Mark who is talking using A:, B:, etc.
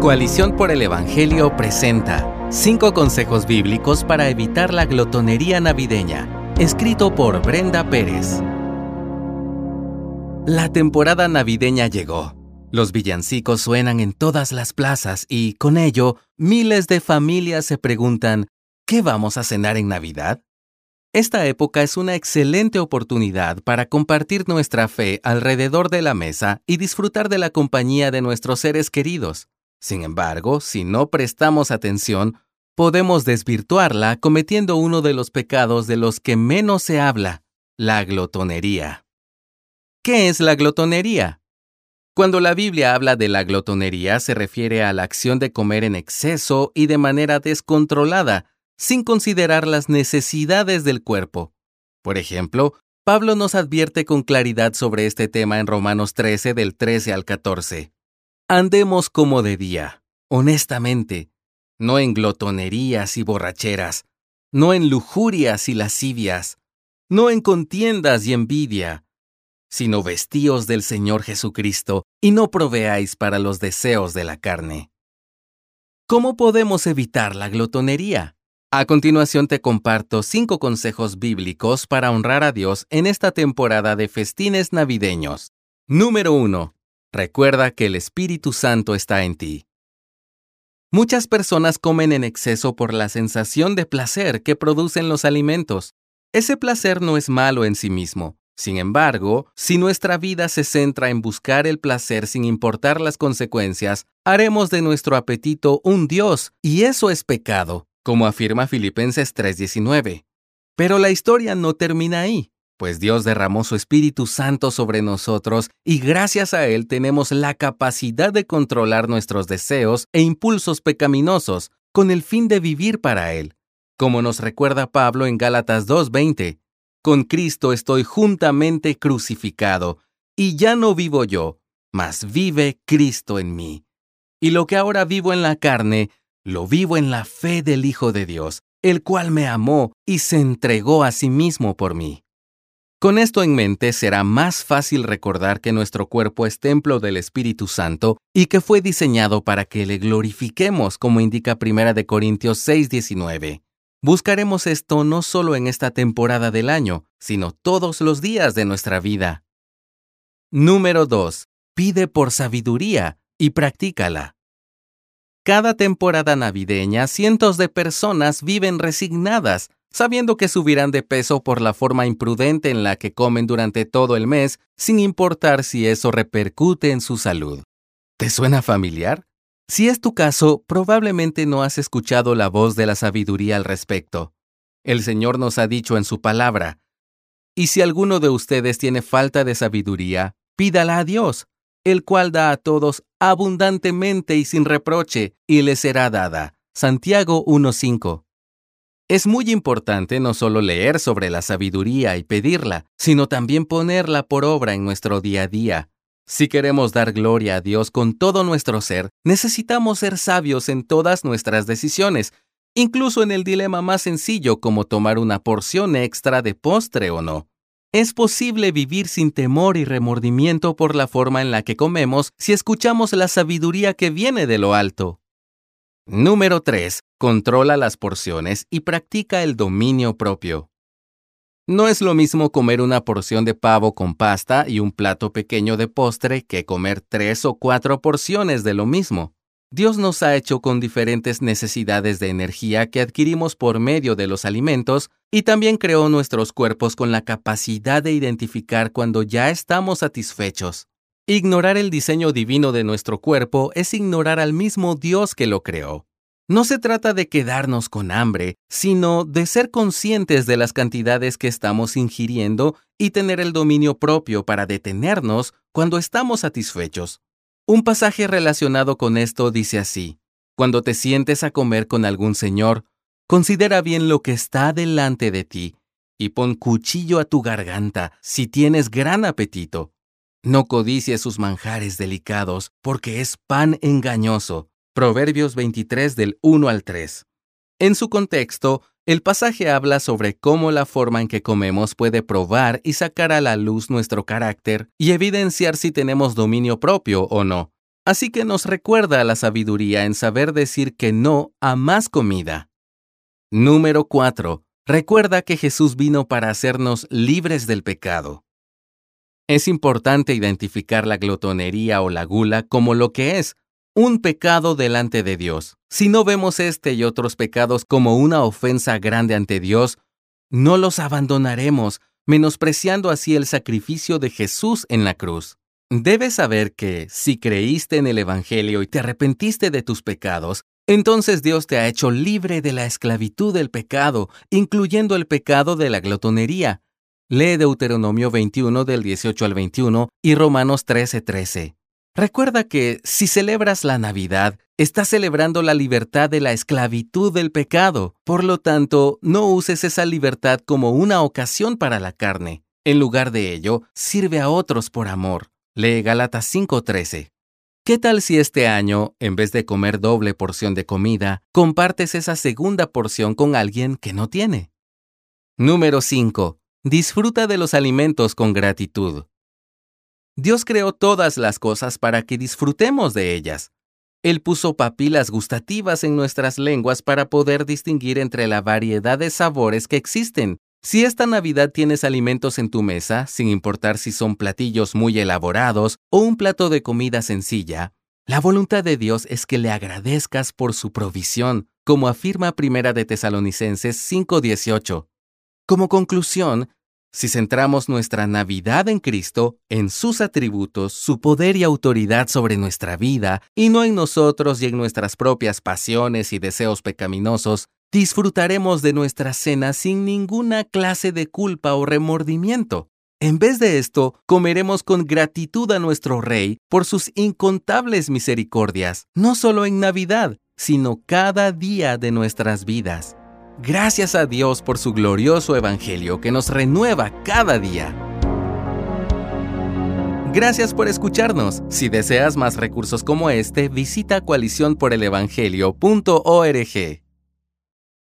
A: Coalición por el Evangelio presenta cinco consejos bíblicos para evitar la glotonería navideña, escrito por Brenda Pérez. La temporada navideña llegó. Los villancicos suenan en todas las plazas y, con ello, miles de familias se preguntan, ¿qué vamos a cenar en Navidad? Esta época es una excelente oportunidad para compartir nuestra fe alrededor de la mesa y disfrutar de la compañía de nuestros seres queridos. Sin embargo, si no prestamos atención, podemos desvirtuarla cometiendo uno de los pecados de los que menos se habla, la glotonería. ¿Qué es la glotonería? Cuando la Biblia habla de la glotonería se refiere a la acción de comer en exceso y de manera descontrolada, sin considerar las necesidades del cuerpo. Por ejemplo, Pablo nos advierte con claridad sobre este tema en Romanos 13 del 13 al 14. Andemos como de día, honestamente, no en glotonerías y borracheras, no en lujurias y lascivias, no en contiendas y envidia, sino vestíos del Señor Jesucristo y no proveáis para los deseos de la carne. ¿Cómo podemos evitar la glotonería? A continuación te comparto cinco consejos bíblicos para honrar a Dios en esta temporada de festines navideños. Número 1. Recuerda que el Espíritu Santo está en ti. Muchas personas comen en exceso por la sensación de placer que producen los alimentos. Ese placer no es malo en sí mismo. Sin embargo, si nuestra vida se centra en buscar el placer sin importar las consecuencias, haremos de nuestro apetito un Dios, y eso es pecado como afirma Filipenses 3:19. Pero la historia no termina ahí, pues Dios derramó su Espíritu Santo sobre nosotros y gracias a Él tenemos la capacidad de controlar nuestros deseos e impulsos pecaminosos con el fin de vivir para Él. Como nos recuerda Pablo en Gálatas 2:20, con Cristo estoy juntamente crucificado, y ya no vivo yo, mas vive Cristo en mí. Y lo que ahora vivo en la carne, lo vivo en la fe del Hijo de Dios, el cual me amó y se entregó a sí mismo por mí. Con esto en mente será más fácil recordar que nuestro cuerpo es templo del Espíritu Santo y que fue diseñado para que le glorifiquemos, como indica 1 Corintios 6:19. Buscaremos esto no solo en esta temporada del año, sino todos los días de nuestra vida. Número 2. Pide por sabiduría y practícala. Cada temporada navideña, cientos de personas viven resignadas, sabiendo que subirán de peso por la forma imprudente en la que comen durante todo el mes, sin importar si eso repercute en su salud. ¿Te suena familiar? Si es tu caso, probablemente no has escuchado la voz de la sabiduría al respecto. El Señor nos ha dicho en su palabra, y si alguno de ustedes tiene falta de sabiduría, pídala a Dios, el cual da a todos abundantemente y sin reproche, y le será dada. Santiago 1.5. Es muy importante no solo leer sobre la sabiduría y pedirla, sino también ponerla por obra en nuestro día a día. Si queremos dar gloria a Dios con todo nuestro ser, necesitamos ser sabios en todas nuestras decisiones, incluso en el dilema más sencillo como tomar una porción extra de postre o no. Es posible vivir sin temor y remordimiento por la forma en la que comemos si escuchamos la sabiduría que viene de lo alto. Número 3. Controla las porciones y practica el dominio propio. No es lo mismo comer una porción de pavo con pasta y un plato pequeño de postre que comer tres o cuatro porciones de lo mismo. Dios nos ha hecho con diferentes necesidades de energía que adquirimos por medio de los alimentos y también creó nuestros cuerpos con la capacidad de identificar cuando ya estamos satisfechos. Ignorar el diseño divino de nuestro cuerpo es ignorar al mismo Dios que lo creó. No se trata de quedarnos con hambre, sino de ser conscientes de las cantidades que estamos ingiriendo y tener el dominio propio para detenernos cuando estamos satisfechos. Un pasaje relacionado con esto dice así, Cuando te sientes a comer con algún señor, considera bien lo que está delante de ti, y pon cuchillo a tu garganta si tienes gran apetito. No codicies sus manjares delicados, porque es pan engañoso. Proverbios 23 del 1 al 3. En su contexto, el pasaje habla sobre cómo la forma en que comemos puede probar y sacar a la luz nuestro carácter y evidenciar si tenemos dominio propio o no. Así que nos recuerda la sabiduría en saber decir que no a más comida. Número 4. Recuerda que Jesús vino para hacernos libres del pecado. Es importante identificar la glotonería o la gula como lo que es, un pecado delante de Dios. Si no vemos este y otros pecados como una ofensa grande ante Dios, no los abandonaremos, menospreciando así el sacrificio de Jesús en la cruz. Debes saber que, si creíste en el Evangelio y te arrepentiste de tus pecados, entonces Dios te ha hecho libre de la esclavitud del pecado, incluyendo el pecado de la glotonería. Lee Deuteronomio 21 del 18 al 21 y Romanos 13:13. 13. Recuerda que si celebras la Navidad, estás celebrando la libertad de la esclavitud del pecado. Por lo tanto, no uses esa libertad como una ocasión para la carne. En lugar de ello, sirve a otros por amor. Lee Galatas 5:13. ¿Qué tal si este año, en vez de comer doble porción de comida, compartes esa segunda porción con alguien que no tiene? Número 5. Disfruta de los alimentos con gratitud. Dios creó todas las cosas para que disfrutemos de ellas. Él puso papilas gustativas en nuestras lenguas para poder distinguir entre la variedad de sabores que existen. Si esta Navidad tienes alimentos en tu mesa, sin importar si son platillos muy elaborados o un plato de comida sencilla, la voluntad de Dios es que le agradezcas por su provisión, como afirma Primera de Tesalonicenses 5:18. Como conclusión, si centramos nuestra Navidad en Cristo, en sus atributos, su poder y autoridad sobre nuestra vida, y no en nosotros y en nuestras propias pasiones y deseos pecaminosos, disfrutaremos de nuestra cena sin ninguna clase de culpa o remordimiento. En vez de esto, comeremos con gratitud a nuestro Rey por sus incontables misericordias, no solo en Navidad, sino cada día de nuestras vidas. Gracias a Dios por su glorioso Evangelio que nos renueva cada día. Gracias por escucharnos. Si deseas más recursos como este, visita coaliciónporelevangelio.org.